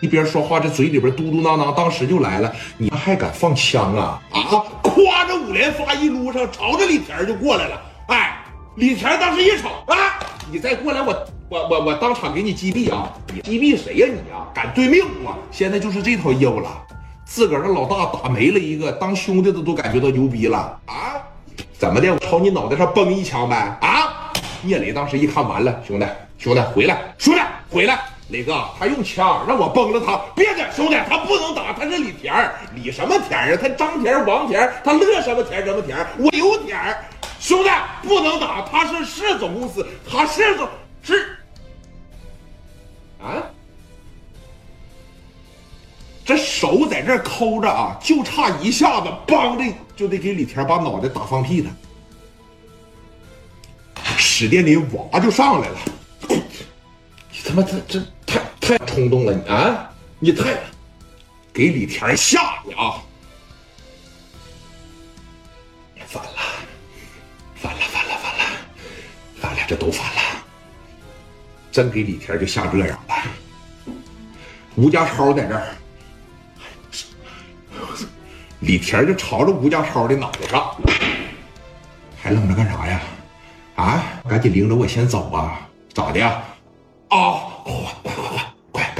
一边说话，这嘴里边嘟嘟囔囔，当时就来了。你还敢放枪啊？啊！挎着五连发一撸上，朝着李田就过来了。哎，李田当时一瞅啊，你再过来，我我我我当场给你击毙啊！你击毙谁呀你啊？敢对命吗？现在就是这套业务了。自个儿的老大打没了一个，当兄弟的都感觉到牛逼了啊！怎么的？我朝你脑袋上崩一枪呗？啊！聂磊当时一看，完了，兄弟兄弟回来，兄弟回来。磊哥，他用枪让我崩了他，别的兄弟，他不能打，他是李田李什么田啊？他张田、王田，他乐什么田什么田？我刘田兄弟不能打，他是市总公司，他是总是啊，这手在这抠着啊，就差一下子，梆的就得给李田把脑袋打放屁了。史殿林哇就上来了，你他妈这这。冲动了你啊！你太给李田吓的啊！反了，反了，反了，反了，反了，这都反了！真给李田就吓这样了。吴家超在这儿，李田就朝着吴家超的脑袋上，还愣着干啥呀？啊！赶紧领着我先走啊！咋的？啊！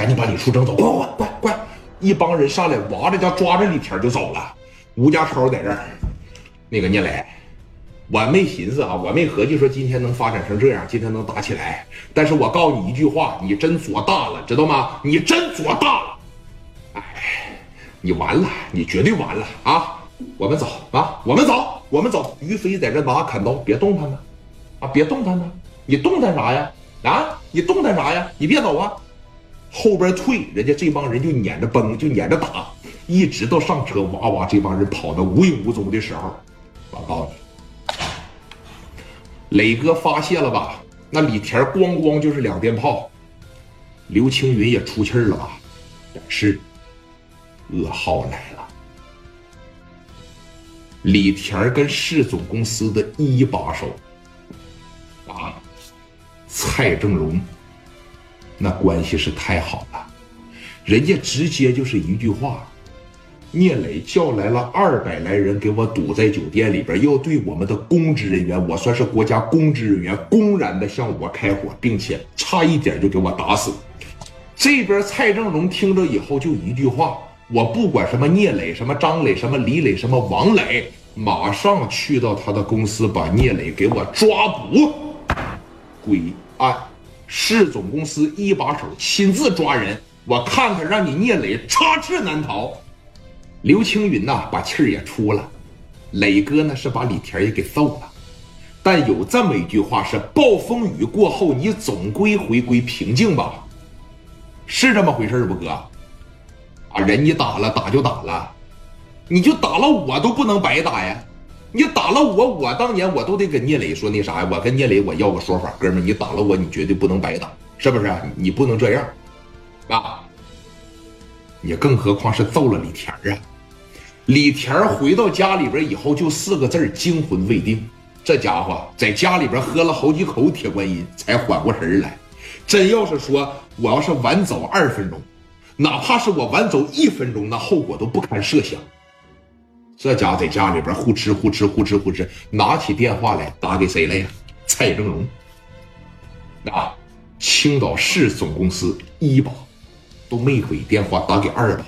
赶紧把李叔整走！快快快快！一帮人上来，娃着家抓着李田就走了。吴家超在这儿，那个聂磊，我没寻思啊，我没合计说今天能发展成这样，今天能打起来。但是我告诉你一句话，你真做大了，知道吗？你真做大了！哎，你完了，你绝对完了啊！我们走啊，我们走，我们走。于飞在这拿砍刀，别动弹呢，啊，别动弹呢！你动弹啥呀？啊，你动弹啥呀？你别走啊！后边退，人家这帮人就撵着崩，就撵着打，一直到上车，哇哇，这帮人跑的无影无踪的时候，我告诉你，磊哥发现了吧？那李田咣咣就是两鞭炮，刘青云也出气了吧？但是噩耗来了，李田跟市总公司的一把手啊，蔡正荣。那关系是太好了，人家直接就是一句话，聂磊叫来了二百来人给我堵在酒店里边，要对我们的公职人员，我算是国家公职人员，公然的向我开火，并且差一点就给我打死。这边蔡正荣听着以后就一句话，我不管什么聂磊、什么张磊、什么李磊、什么王磊，马上去到他的公司把聂磊给我抓捕归案。市总公司一把手亲自抓人，我看看让你聂磊插翅难逃。刘青云呐，把气儿也出了。磊哥呢是把李田也给揍了。但有这么一句话是：暴风雨过后，你总归回归平静吧？是这么回事不，哥？啊，人你打了，打就打了，你就打了我都不能白打呀。你打了我，我当年我都得跟聂磊说那啥呀，我跟聂磊我要个说法，哥们，你打了我，你绝对不能白打，是不是？你不能这样，啊！你更何况是揍了李田啊！李田回到家里边以后，就四个字惊魂未定。这家伙在家里边喝了好几口铁观音才缓过神来。真要是说我要是晚走二分钟，哪怕是我晚走一分钟，那后果都不堪设想。这家在家里边呼哧呼哧呼哧呼哧，拿起电话来打给谁了呀？蔡正荣。啊，青岛市总公司一把都没回电话，打给二把。